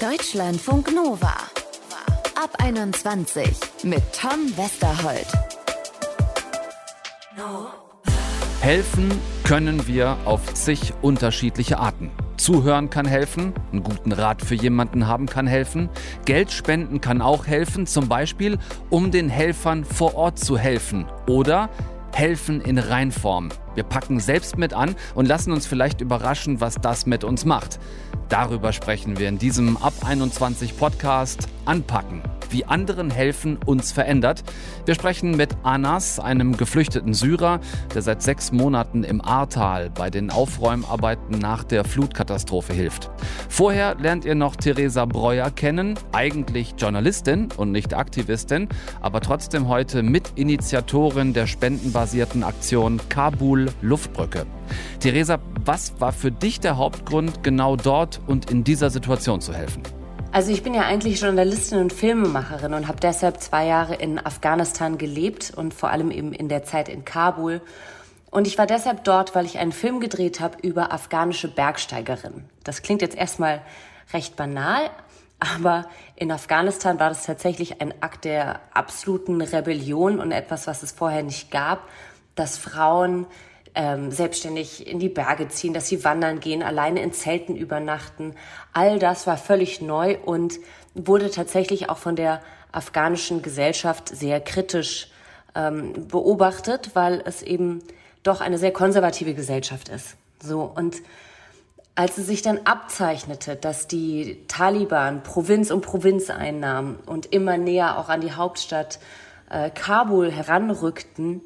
Deutschlandfunk Nova. Ab 21 mit Tom Westerholt. Helfen können wir auf zig unterschiedliche Arten. Zuhören kann helfen, einen guten Rat für jemanden haben kann helfen, Geld spenden kann auch helfen, zum Beispiel um den Helfern vor Ort zu helfen oder helfen in Reinform. Wir packen selbst mit an und lassen uns vielleicht überraschen, was das mit uns macht. Darüber sprechen wir in diesem Ab 21 Podcast Anpacken wie anderen helfen uns verändert. Wir sprechen mit Anas, einem geflüchteten Syrer, der seit sechs Monaten im Ahrtal bei den Aufräumarbeiten nach der Flutkatastrophe hilft. Vorher lernt ihr noch Theresa Breuer kennen, eigentlich Journalistin und nicht Aktivistin, aber trotzdem heute Mitinitiatorin der spendenbasierten Aktion Kabul Luftbrücke. Theresa, was war für dich der Hauptgrund, genau dort und in dieser Situation zu helfen? Also ich bin ja eigentlich Journalistin und Filmemacherin und habe deshalb zwei Jahre in Afghanistan gelebt und vor allem eben in der Zeit in Kabul. Und ich war deshalb dort, weil ich einen Film gedreht habe über afghanische Bergsteigerinnen. Das klingt jetzt erstmal recht banal, aber in Afghanistan war das tatsächlich ein Akt der absoluten Rebellion und etwas, was es vorher nicht gab, dass Frauen ähm, selbstständig in die Berge ziehen, dass sie wandern gehen, alleine in Zelten übernachten. All das war völlig neu und wurde tatsächlich auch von der afghanischen Gesellschaft sehr kritisch ähm, beobachtet, weil es eben doch eine sehr konservative Gesellschaft ist. So und als es sich dann abzeichnete, dass die Taliban Provinz um Provinz einnahmen und immer näher auch an die Hauptstadt äh, Kabul heranrückten,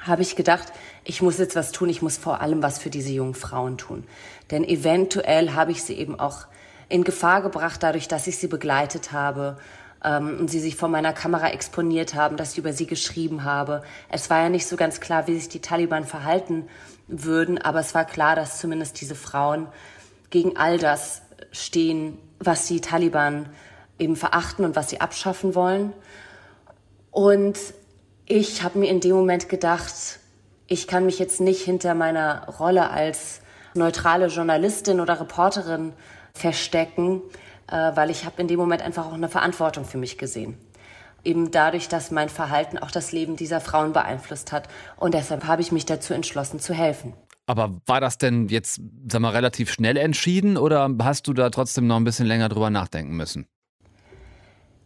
habe ich gedacht, ich muss jetzt was tun, ich muss vor allem was für diese jungen Frauen tun. Denn eventuell habe ich sie eben auch in Gefahr gebracht, dadurch, dass ich sie begleitet habe ähm, und sie sich vor meiner Kamera exponiert haben, dass ich über sie geschrieben habe. Es war ja nicht so ganz klar, wie sich die Taliban verhalten würden, aber es war klar, dass zumindest diese Frauen gegen all das stehen, was die Taliban eben verachten und was sie abschaffen wollen. Und ich habe mir in dem Moment gedacht, ich kann mich jetzt nicht hinter meiner Rolle als neutrale Journalistin oder Reporterin verstecken, äh, weil ich habe in dem Moment einfach auch eine Verantwortung für mich gesehen. Eben dadurch, dass mein Verhalten auch das Leben dieser Frauen beeinflusst hat. Und deshalb habe ich mich dazu entschlossen, zu helfen. Aber war das denn jetzt, sag mal, relativ schnell entschieden oder hast du da trotzdem noch ein bisschen länger drüber nachdenken müssen?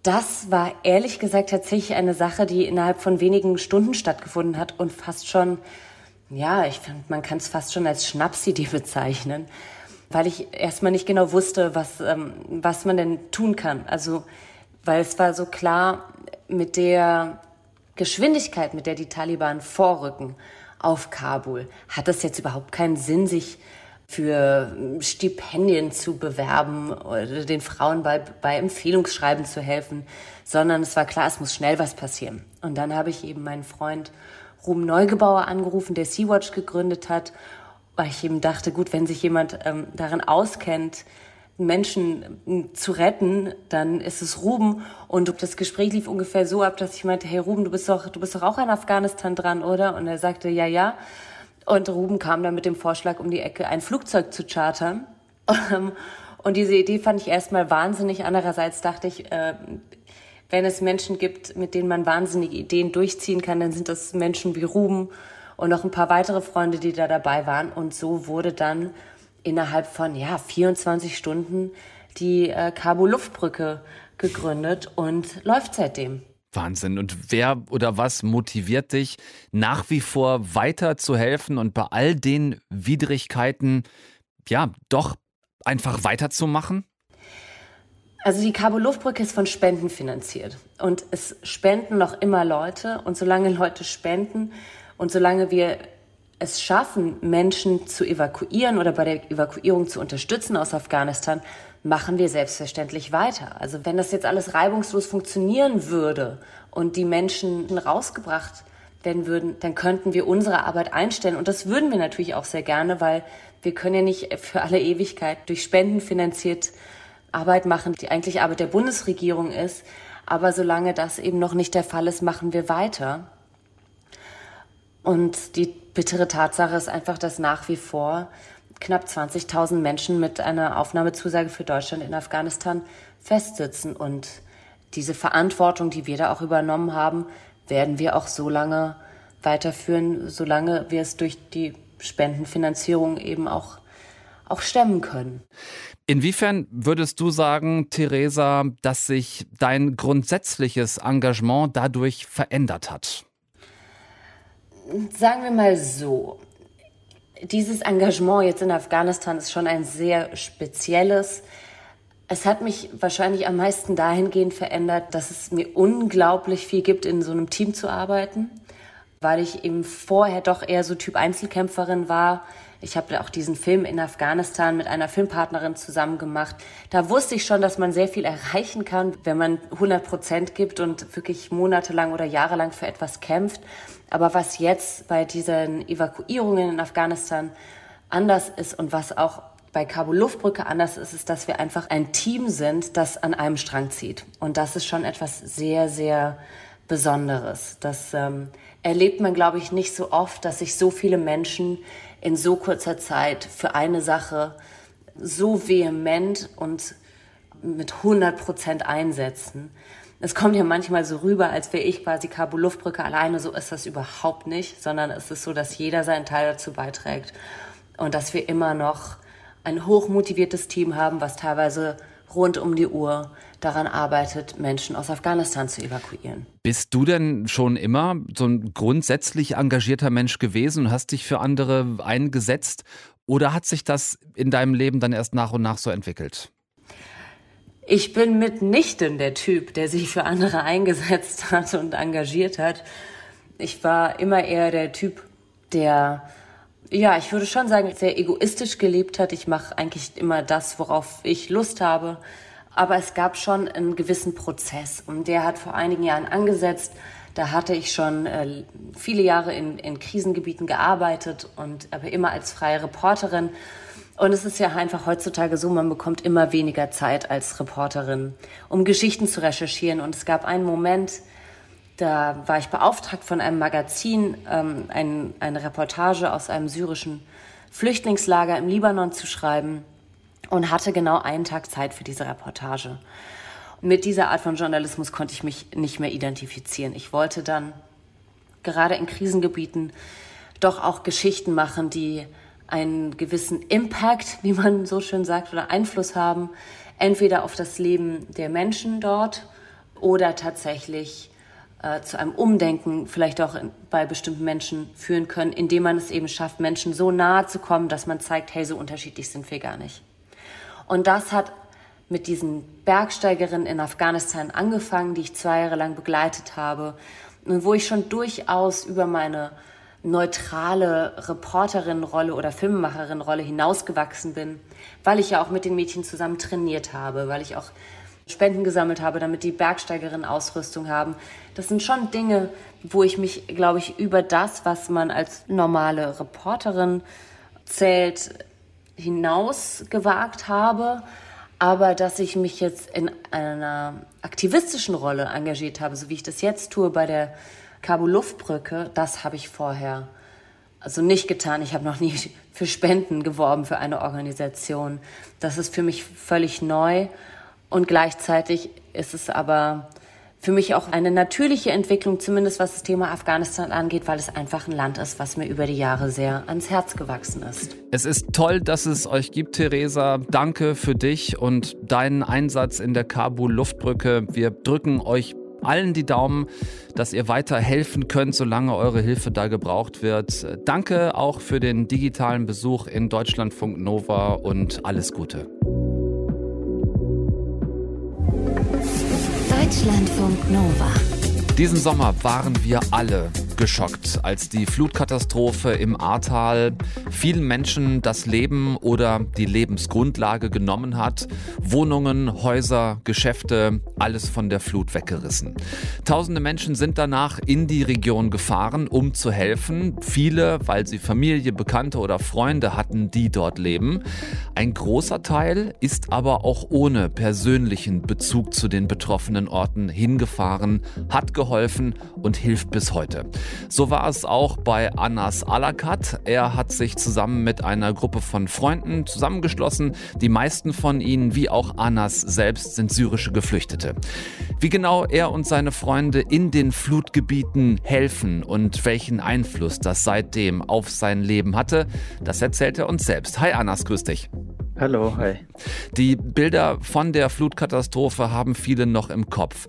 Das war ehrlich gesagt tatsächlich eine Sache, die innerhalb von wenigen Stunden stattgefunden hat und fast schon, ja, ich finde, man kann es fast schon als Schnapsidee bezeichnen, weil ich erstmal nicht genau wusste, was, ähm, was man denn tun kann. Also, weil es war so klar, mit der Geschwindigkeit, mit der die Taliban vorrücken auf Kabul, hat es jetzt überhaupt keinen Sinn, sich für Stipendien zu bewerben oder den Frauen bei, bei Empfehlungsschreiben zu helfen, sondern es war klar, es muss schnell was passieren. Und dann habe ich eben meinen Freund Ruben Neugebauer angerufen, der Sea-Watch gegründet hat, weil ich eben dachte, gut, wenn sich jemand ähm, darin auskennt, Menschen ähm, zu retten, dann ist es Ruben. Und das Gespräch lief ungefähr so ab, dass ich meinte, hey Ruben, du bist doch, du bist doch auch in Afghanistan dran, oder? Und er sagte, ja, ja. Und Ruben kam dann mit dem Vorschlag um die Ecke, ein Flugzeug zu chartern. Ähm, und diese Idee fand ich erstmal wahnsinnig. Andererseits dachte ich, äh, wenn es Menschen gibt, mit denen man wahnsinnige Ideen durchziehen kann, dann sind das Menschen wie Ruben und noch ein paar weitere Freunde, die da dabei waren. Und so wurde dann innerhalb von ja 24 Stunden die äh, Kabul Luftbrücke gegründet und läuft seitdem. Wahnsinn. Und wer oder was motiviert dich, nach wie vor weiter zu helfen und bei all den Widrigkeiten, ja, doch einfach weiterzumachen? Also die Cabo Luftbrücke ist von Spenden finanziert und es spenden noch immer Leute und solange Leute spenden und solange wir es schaffen, Menschen zu evakuieren oder bei der Evakuierung zu unterstützen aus Afghanistan, machen wir selbstverständlich weiter. Also wenn das jetzt alles reibungslos funktionieren würde und die Menschen rausgebracht werden würden, dann könnten wir unsere Arbeit einstellen. Und das würden wir natürlich auch sehr gerne, weil wir können ja nicht für alle Ewigkeit durch Spenden finanziert Arbeit machen, die eigentlich Arbeit der Bundesregierung ist. Aber solange das eben noch nicht der Fall ist, machen wir weiter. Und die bittere Tatsache ist einfach, dass nach wie vor knapp 20.000 Menschen mit einer Aufnahmezusage für Deutschland in Afghanistan festsitzen. Und diese Verantwortung, die wir da auch übernommen haben, werden wir auch so lange weiterführen, solange wir es durch die Spendenfinanzierung eben auch, auch stemmen können. Inwiefern würdest du sagen, Theresa, dass sich dein grundsätzliches Engagement dadurch verändert hat? Sagen wir mal so. Dieses Engagement jetzt in Afghanistan ist schon ein sehr spezielles. Es hat mich wahrscheinlich am meisten dahingehend verändert, dass es mir unglaublich viel gibt, in so einem Team zu arbeiten, weil ich eben vorher doch eher so Typ Einzelkämpferin war. Ich habe auch diesen Film in Afghanistan mit einer Filmpartnerin zusammen gemacht. Da wusste ich schon, dass man sehr viel erreichen kann, wenn man 100 Prozent gibt und wirklich monatelang oder jahrelang für etwas kämpft. Aber was jetzt bei diesen Evakuierungen in Afghanistan anders ist und was auch bei Kabul Luftbrücke anders ist, ist, dass wir einfach ein Team sind, das an einem Strang zieht. Und das ist schon etwas sehr, sehr Besonderes. Das ähm, erlebt man, glaube ich, nicht so oft, dass sich so viele Menschen in so kurzer Zeit für eine Sache so vehement und mit 100 Prozent einsetzen. Es kommt ja manchmal so rüber, als wäre ich quasi Kabul Luftbrücke alleine. So ist das überhaupt nicht, sondern es ist so, dass jeder seinen Teil dazu beiträgt und dass wir immer noch ein hochmotiviertes Team haben, was teilweise rund um die Uhr daran arbeitet, Menschen aus Afghanistan zu evakuieren. Bist du denn schon immer so ein grundsätzlich engagierter Mensch gewesen und hast dich für andere eingesetzt? Oder hat sich das in deinem Leben dann erst nach und nach so entwickelt? Ich bin mitnichten der Typ, der sich für andere eingesetzt hat und engagiert hat. Ich war immer eher der Typ, der ja, ich würde schon sagen, sehr egoistisch gelebt hat. Ich mache eigentlich immer das, worauf ich Lust habe. Aber es gab schon einen gewissen Prozess und der hat vor einigen Jahren angesetzt. Da hatte ich schon äh, viele Jahre in, in Krisengebieten gearbeitet und aber immer als freie Reporterin. Und es ist ja einfach heutzutage so, man bekommt immer weniger Zeit als Reporterin, um Geschichten zu recherchieren. Und es gab einen Moment, da war ich beauftragt von einem Magazin, ähm, ein, eine Reportage aus einem syrischen Flüchtlingslager im Libanon zu schreiben und hatte genau einen Tag Zeit für diese Reportage. mit dieser Art von Journalismus konnte ich mich nicht mehr identifizieren. Ich wollte dann gerade in Krisengebieten doch auch Geschichten machen, die einen gewissen Impact, wie man so schön sagt, oder Einfluss haben, entweder auf das Leben der Menschen dort oder tatsächlich äh, zu einem Umdenken vielleicht auch bei bestimmten Menschen führen können, indem man es eben schafft, Menschen so nahe zu kommen, dass man zeigt, hey, so unterschiedlich sind wir gar nicht. Und das hat mit diesen Bergsteigerinnen in Afghanistan angefangen, die ich zwei Jahre lang begleitet habe und wo ich schon durchaus über meine neutrale Reporterin-Rolle oder Filmemacherin-Rolle hinausgewachsen bin, weil ich ja auch mit den Mädchen zusammen trainiert habe, weil ich auch Spenden gesammelt habe, damit die Bergsteigerinnen Ausrüstung haben. Das sind schon Dinge, wo ich mich, glaube ich, über das, was man als normale Reporterin zählt, hinaus gewagt habe. Aber dass ich mich jetzt in einer aktivistischen Rolle engagiert habe, so wie ich das jetzt tue bei der Kabul Luftbrücke, das habe ich vorher also nicht getan. Ich habe noch nie für Spenden geworben für eine Organisation. Das ist für mich völlig neu und gleichzeitig ist es aber für mich auch eine natürliche Entwicklung, zumindest was das Thema Afghanistan angeht, weil es einfach ein Land ist, was mir über die Jahre sehr ans Herz gewachsen ist. Es ist toll, dass es euch gibt, Theresa. Danke für dich und deinen Einsatz in der Kabul Luftbrücke. Wir drücken euch allen die Daumen, dass ihr weiter helfen könnt, solange eure Hilfe da gebraucht wird. Danke auch für den digitalen Besuch in Deutschlandfunk Nova und alles Gute. Deutschlandfunk Nova. Diesen Sommer waren wir alle geschockt, als die Flutkatastrophe im Ahrtal vielen Menschen das Leben oder die Lebensgrundlage genommen hat. Wohnungen, Häuser, Geschäfte, alles von der Flut weggerissen. Tausende Menschen sind danach in die Region gefahren, um zu helfen. Viele, weil sie Familie, Bekannte oder Freunde hatten, die dort leben. Ein großer Teil ist aber auch ohne persönlichen Bezug zu den betroffenen Orten hingefahren, hat geholfen und hilft bis heute. So war es auch bei Anas Alakat. Er hat sich zusammen mit einer Gruppe von Freunden zusammengeschlossen. Die meisten von ihnen, wie auch Anas selbst, sind syrische Geflüchtete. Wie genau er und seine Freunde in den Flutgebieten helfen und welchen Einfluss das seitdem auf sein Leben hatte, das erzählt er uns selbst. Hi Anas, grüß dich. Hallo, hi. Die Bilder von der Flutkatastrophe haben viele noch im Kopf.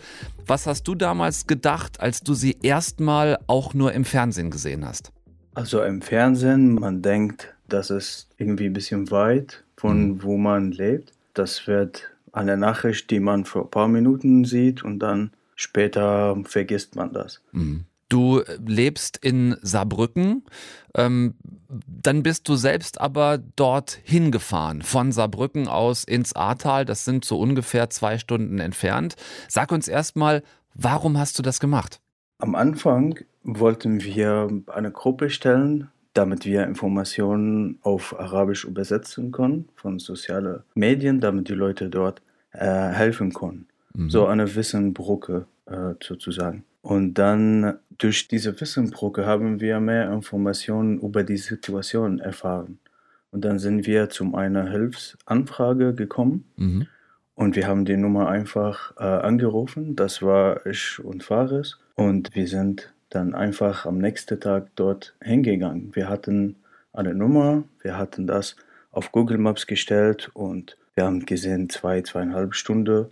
Was hast du damals gedacht, als du sie erstmal auch nur im Fernsehen gesehen hast? Also im Fernsehen, man denkt, das ist irgendwie ein bisschen weit von mhm. wo man lebt. Das wird eine Nachricht, die man für ein paar Minuten sieht und dann später vergisst man das. Mhm. Du lebst in Saarbrücken, ähm, dann bist du selbst aber dort hingefahren, von Saarbrücken aus ins Ahrtal, das sind so ungefähr zwei Stunden entfernt. Sag uns erstmal, warum hast du das gemacht? Am Anfang wollten wir eine Gruppe stellen, damit wir Informationen auf Arabisch übersetzen können von sozialen Medien, damit die Leute dort äh, helfen können. Mhm. So eine Wissenbrücke äh, sozusagen. Und dann durch diese Wissenbrücke haben wir mehr Informationen über die Situation erfahren. Und dann sind wir zu einer Hilfsanfrage gekommen mhm. und wir haben die Nummer einfach äh, angerufen. Das war ich und Fares. Und wir sind dann einfach am nächsten Tag dort hingegangen. Wir hatten eine Nummer, wir hatten das auf Google Maps gestellt und wir haben gesehen, zwei, zweieinhalb Stunden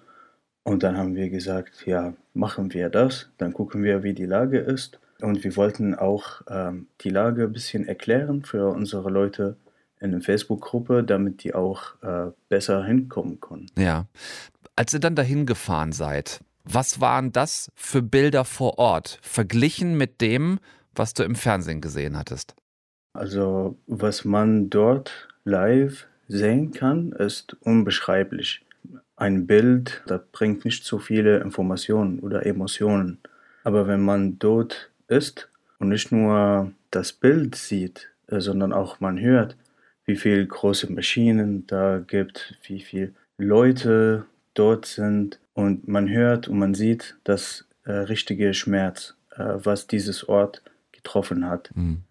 und dann haben wir gesagt, ja, machen wir das, dann gucken wir, wie die Lage ist. Und wir wollten auch ähm, die Lage ein bisschen erklären für unsere Leute in der Facebook-Gruppe, damit die auch äh, besser hinkommen können. Ja. Als ihr dann dahin gefahren seid, was waren das für Bilder vor Ort, verglichen mit dem, was du im Fernsehen gesehen hattest? Also, was man dort live sehen kann, ist unbeschreiblich ein Bild, das bringt nicht so viele Informationen oder Emotionen. Aber wenn man dort ist und nicht nur das Bild sieht, äh, sondern auch man hört, wie viele große Maschinen da gibt, wie viele Leute dort sind und man hört und man sieht das äh, richtige Schmerz, äh, was dieses Ort getroffen hat. Mhm.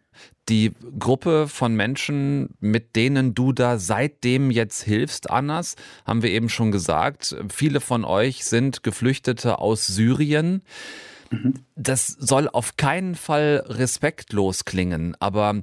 Die Gruppe von Menschen, mit denen du da seitdem jetzt hilfst, Annas, haben wir eben schon gesagt. Viele von euch sind Geflüchtete aus Syrien. Mhm. Das soll auf keinen Fall respektlos klingen, aber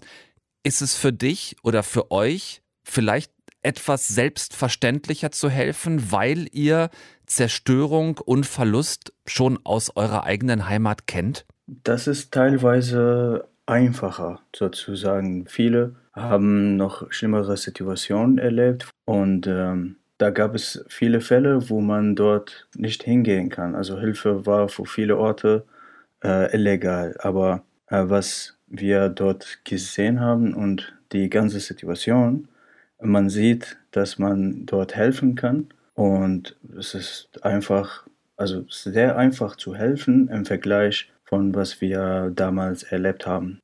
ist es für dich oder für euch vielleicht etwas selbstverständlicher zu helfen, weil ihr Zerstörung und Verlust schon aus eurer eigenen Heimat kennt? Das ist teilweise einfacher sozusagen. Viele haben noch schlimmere Situationen erlebt und ähm, da gab es viele Fälle, wo man dort nicht hingehen kann. Also Hilfe war für viele Orte äh, illegal. Aber äh, was wir dort gesehen haben und die ganze Situation, man sieht, dass man dort helfen kann und es ist einfach, also sehr einfach zu helfen im Vergleich von was wir damals erlebt haben.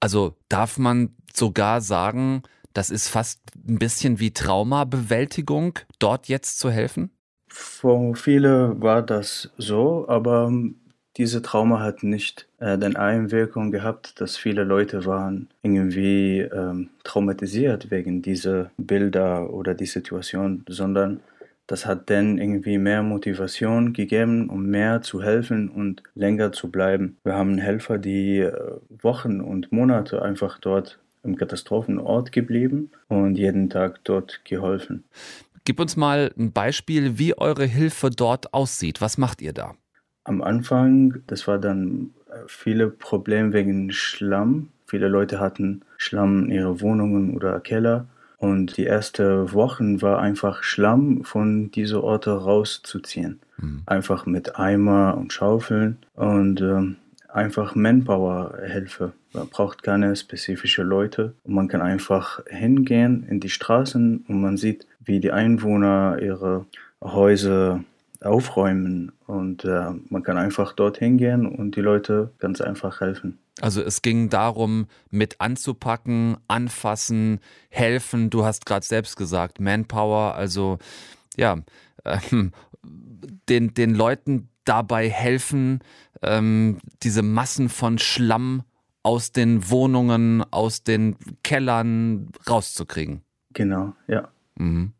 Also darf man sogar sagen, das ist fast ein bisschen wie Traumabewältigung, dort jetzt zu helfen? Für viele war das so, aber diese Trauma hat nicht äh, den Einwirkung gehabt, dass viele Leute waren irgendwie ähm, traumatisiert wegen dieser Bilder oder die Situation, sondern das hat dann irgendwie mehr Motivation gegeben, um mehr zu helfen und länger zu bleiben. Wir haben Helfer, die äh, Wochen und Monate einfach dort im Katastrophenort geblieben und jeden Tag dort geholfen. Gib uns mal ein Beispiel, wie eure Hilfe dort aussieht. Was macht ihr da? Am Anfang, das war dann äh, viele Probleme wegen Schlamm. Viele Leute hatten Schlamm in ihren Wohnungen oder Keller. Und die ersten Wochen war einfach Schlamm von diese Orte rauszuziehen. Mhm. Einfach mit Eimer und Schaufeln und ähm, einfach Manpower-Hilfe. Man braucht keine spezifische Leute. Und man kann einfach hingehen in die Straßen und man sieht, wie die Einwohner ihre Häuser aufräumen und äh, man kann einfach dorthin gehen und die Leute ganz einfach helfen. Also es ging darum, mit anzupacken, anfassen, helfen. Du hast gerade selbst gesagt, Manpower, also ja, äh, den, den Leuten dabei helfen, ähm, diese Massen von Schlamm aus den Wohnungen, aus den Kellern rauszukriegen. Genau, ja. Mhm.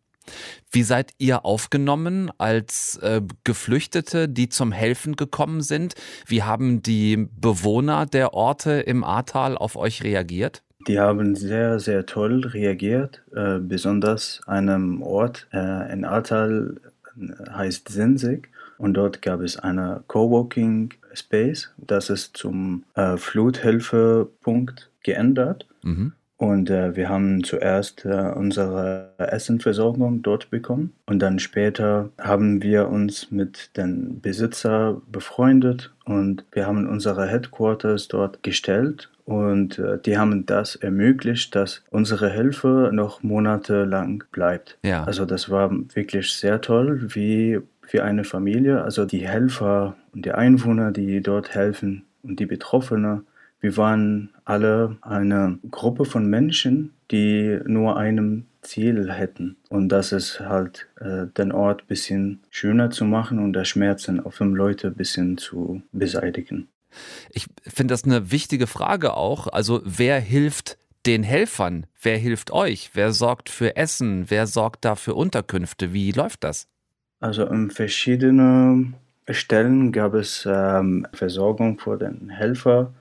Wie seid ihr aufgenommen als äh, Geflüchtete, die zum Helfen gekommen sind? Wie haben die Bewohner der Orte im Ahrtal auf euch reagiert? Die haben sehr, sehr toll reagiert. Äh, besonders einem Ort äh, in Ahrtal äh, heißt Sensig. Und dort gab es eine Coworking Space. Das ist zum äh, Fluthilfepunkt geändert. Mhm. Und äh, wir haben zuerst äh, unsere Essenversorgung dort bekommen und dann später haben wir uns mit den Besitzer befreundet und wir haben unsere Headquarters dort gestellt und äh, die haben das ermöglicht, dass unsere Hilfe noch monatelang bleibt. Ja. Also das war wirklich sehr toll, wie für eine Familie. Also die Helfer und die Einwohner, die dort helfen und die Betroffenen wir waren alle eine Gruppe von Menschen, die nur einem Ziel hätten. Und das ist halt äh, den Ort ein bisschen schöner zu machen und der Schmerzen auf den Leute ein bisschen zu beseitigen. Ich finde das eine wichtige Frage auch. Also wer hilft den Helfern? Wer hilft euch? Wer sorgt für Essen? Wer sorgt da für Unterkünfte? Wie läuft das? Also in verschiedenen Stellen gab es ähm, Versorgung für den Helfer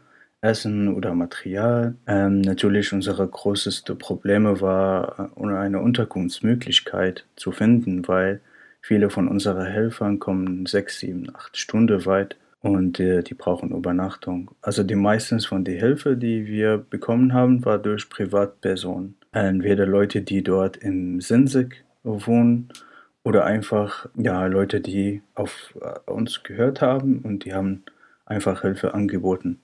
Essen oder Material. Ähm, natürlich unsere größte Probleme war, äh, eine Unterkunftsmöglichkeit zu finden, weil viele von unseren Helfern kommen sechs, sieben, acht Stunden weit und äh, die brauchen Übernachtung. Also die meistens von der Hilfe, die wir bekommen haben, war durch Privatpersonen. Entweder Leute, die dort in Sinsig wohnen oder einfach ja, Leute, die auf äh, uns gehört haben und die haben einfach Hilfe angeboten.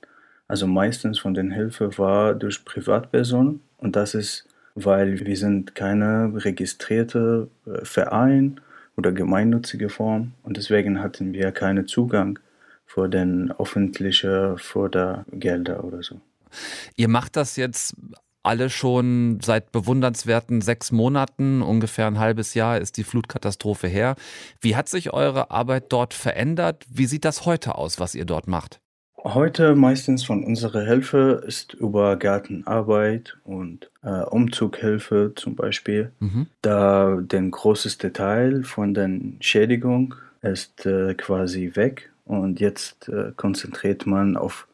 Also meistens von den Hilfe war durch Privatpersonen und das ist, weil wir sind keine registrierte äh, Verein oder gemeinnützige Form und deswegen hatten wir keinen Zugang vor den öffentlichen Fördergelder oder so. Ihr macht das jetzt alle schon seit bewundernswerten sechs Monaten, ungefähr ein halbes Jahr ist die Flutkatastrophe her. Wie hat sich eure Arbeit dort verändert? Wie sieht das heute aus, was ihr dort macht? Heute meistens von unserer Hilfe ist über Gartenarbeit und äh, Umzughilfe zum Beispiel, mhm. da der größte Teil von der Schädigung ist äh, quasi weg und jetzt äh, konzentriert man auf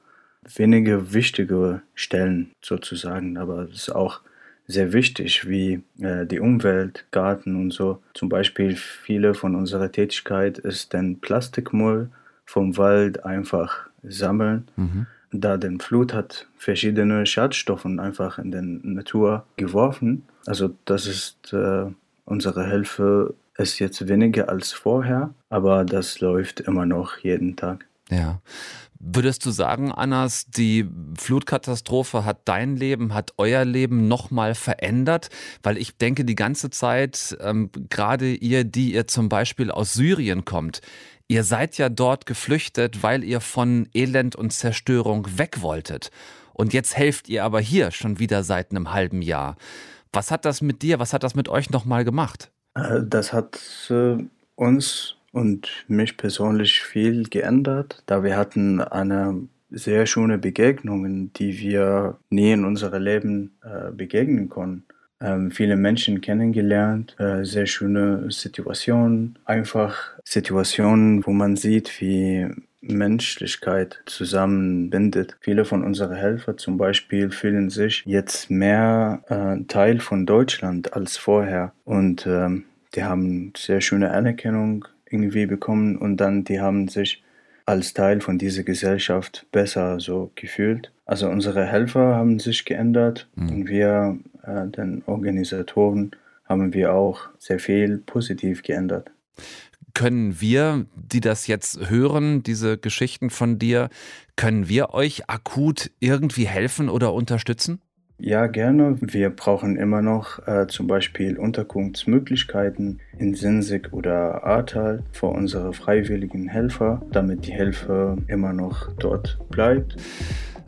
wenige wichtige Stellen sozusagen, aber es ist auch sehr wichtig, wie äh, die Umwelt, Garten und so. Zum Beispiel viele von unserer Tätigkeit ist den Plastikmüll vom Wald einfach sammeln. Mhm. Da den Flut hat verschiedene Schadstoffe einfach in die Natur geworfen. Also das ist äh, unsere Hilfe ist jetzt weniger als vorher, aber das läuft immer noch jeden Tag. Ja. Würdest du sagen, Annas, die Flutkatastrophe hat dein Leben, hat euer Leben nochmal verändert? Weil ich denke die ganze Zeit, ähm, gerade ihr, die ihr zum Beispiel aus Syrien kommt, Ihr seid ja dort geflüchtet, weil ihr von Elend und Zerstörung weg wolltet. Und jetzt helft ihr aber hier schon wieder seit einem halben Jahr. Was hat das mit dir, was hat das mit euch nochmal gemacht? Äh, das hat äh, uns und mich persönlich viel geändert, da wir hatten eine sehr schöne Begegnungen, die wir nie in unserem Leben äh, begegnen konnten ähm, viele Menschen kennengelernt, äh, sehr schöne Situationen, einfach Situationen, wo man sieht, wie Menschlichkeit zusammenbindet. Viele von unseren Helfer zum Beispiel fühlen sich jetzt mehr äh, Teil von Deutschland als vorher und ähm, die haben sehr schöne Anerkennung irgendwie bekommen und dann die haben sich als Teil von dieser Gesellschaft besser so gefühlt. Also unsere Helfer haben sich geändert mhm. und wir, äh, den Organisatoren, haben wir auch sehr viel positiv geändert. Können wir, die das jetzt hören, diese Geschichten von dir, können wir euch akut irgendwie helfen oder unterstützen? Ja, gerne. Wir brauchen immer noch äh, zum Beispiel Unterkunftsmöglichkeiten in Sinsig oder Ahrtal für unsere freiwilligen Helfer, damit die Hilfe immer noch dort bleibt.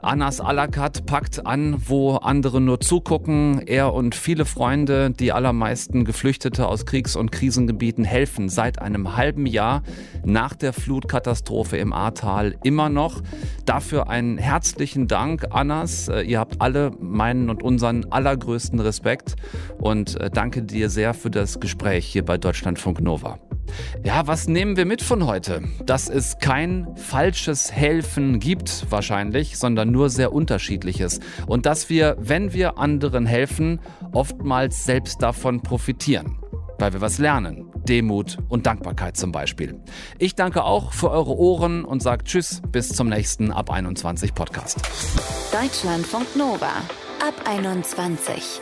Anas Alakat packt an, wo andere nur zugucken. Er und viele Freunde, die allermeisten Geflüchtete aus Kriegs- und Krisengebieten, helfen seit einem halben Jahr nach der Flutkatastrophe im Ahrtal immer noch. Dafür einen herzlichen Dank, Anas. Äh, ihr habt alle meinen und unseren allergrößten Respekt und äh, danke dir sehr für das Gespräch hier bei Deutschlandfunk Nova. Ja, was nehmen wir mit von heute? Dass es kein falsches Helfen gibt wahrscheinlich, sondern nur sehr unterschiedliches. Und dass wir, wenn wir anderen helfen, oftmals selbst davon profitieren. Weil wir was lernen. Demut und Dankbarkeit zum Beispiel. Ich danke auch für eure Ohren und sage Tschüss bis zum nächsten Ab 21 Podcast. Deutschlandfunk Nova. Ab 21.